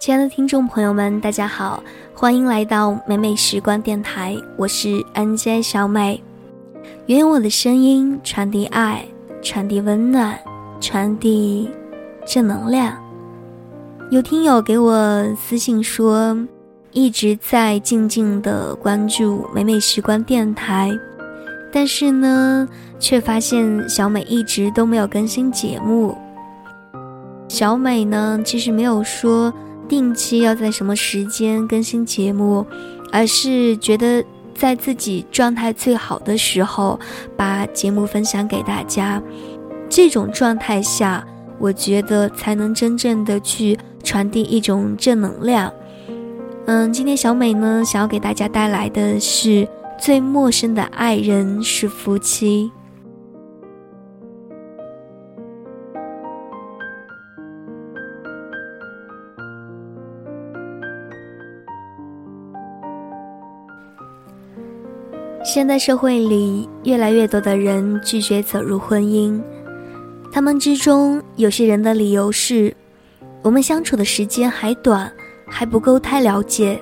亲爱的听众朋友们，大家好，欢迎来到美美时光电台，我是 NJ 小美。愿用我的声音传递爱，传递温暖，传递正能量。有听友给我私信说，一直在静静的关注美美时光电台，但是呢，却发现小美一直都没有更新节目。小美呢，其实没有说。定期要在什么时间更新节目，而是觉得在自己状态最好的时候把节目分享给大家。这种状态下，我觉得才能真正的去传递一种正能量。嗯，今天小美呢，想要给大家带来的是最陌生的爱人是夫妻。现代社会里，越来越多的人拒绝走入婚姻。他们之中，有些人的理由是：我们相处的时间还短，还不够太了解；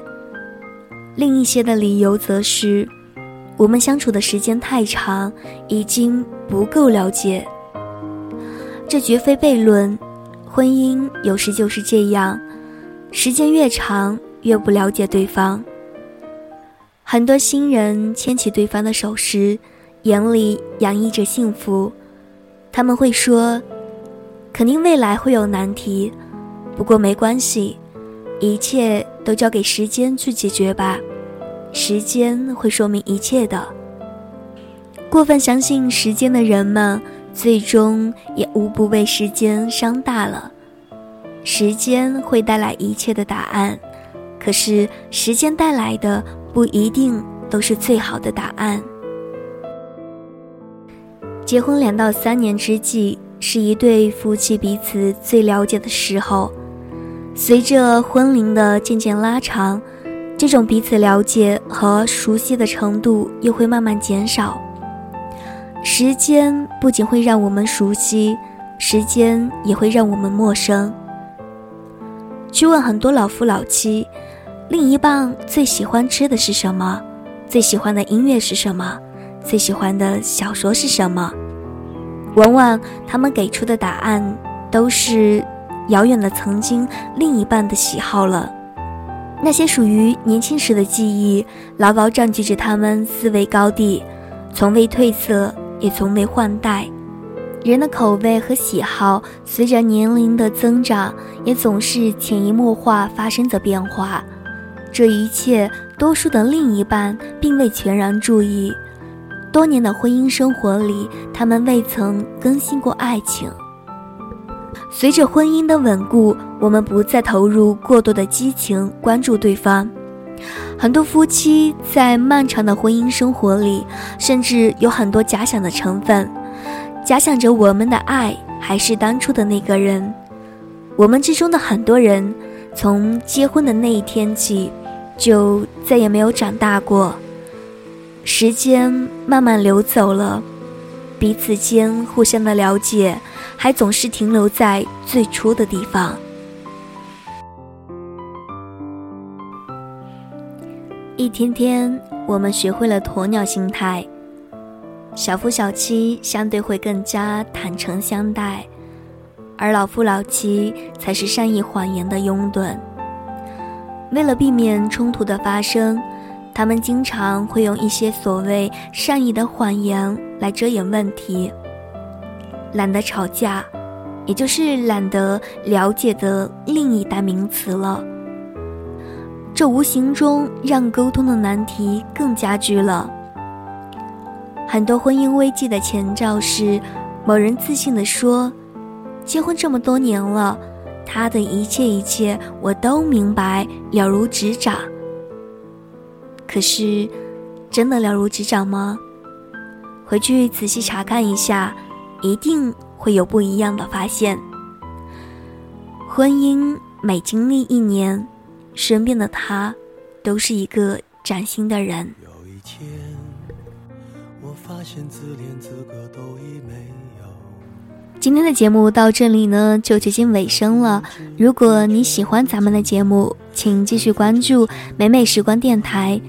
另一些的理由则是，我们相处的时间太长，已经不够了解。这绝非悖论，婚姻有时就是这样，时间越长，越不了解对方。很多新人牵起对方的手时，眼里洋溢着幸福。他们会说：“肯定未来会有难题，不过没关系，一切都交给时间去解决吧。时间会说明一切的。”过分相信时间的人们，最终也无不被时间伤大了。时间会带来一切的答案，可是时间带来的。不一定都是最好的答案。结婚两到三年之际，是一对夫妻彼此最了解的时候。随着婚龄的渐渐拉长，这种彼此了解和熟悉的程度又会慢慢减少。时间不仅会让我们熟悉，时间也会让我们陌生。去问很多老夫老妻。另一半最喜欢吃的是什么？最喜欢的音乐是什么？最喜欢的小说是什么？往往他们给出的答案都是遥远的曾经另一半的喜好了。那些属于年轻时的记忆，牢牢占据着他们思维高地，从未褪色，也从未换代。人的口味和喜好随着年龄的增长，也总是潜移默化发生着变化。这一切，多数的另一半并未全然注意。多年的婚姻生活里，他们未曾更新过爱情。随着婚姻的稳固，我们不再投入过多的激情，关注对方。很多夫妻在漫长的婚姻生活里，甚至有很多假想的成分，假想着我们的爱还是当初的那个人。我们之中的很多人。从结婚的那一天起，就再也没有长大过。时间慢慢流走了，彼此间互相的了解，还总是停留在最初的地方。一天天，我们学会了鸵鸟心态，小夫小妻相对会更加坦诚相待。而老夫老妻才是善意谎言的拥趸。为了避免冲突的发生，他们经常会用一些所谓善意的谎言来遮掩问题。懒得吵架，也就是懒得了解的另一代名词了。这无形中让沟通的难题更加剧了。很多婚姻危机的前兆是，某人自信地说。结婚这么多年了，他的一切一切我都明白，了如指掌。可是，真的了如指掌吗？回去仔细查看一下，一定会有不一样的发现。婚姻每经历一年，身边的他，都是一个崭新的人。有一天，我发现自自恋资格都已没有。今天的节目到这里呢就接近尾声了。如果你喜欢咱们的节目，请继续关注美美时光电台。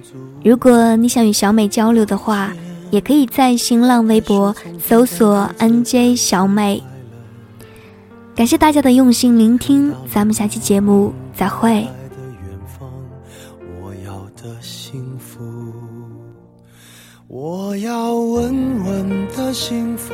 如果你想与小美交流的话，也可以在新浪微博搜索 “nj 小美”。感谢大家的用心聆听，咱们下期节目再会。我要稳稳的幸福，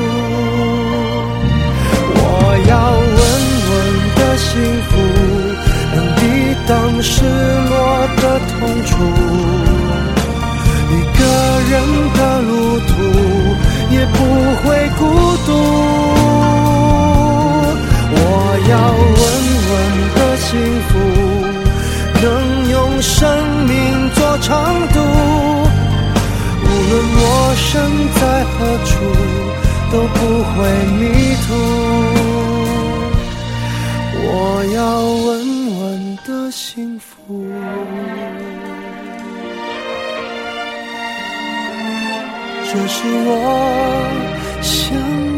失落的痛楚。一个人的路途也不会孤幸福，这是我想。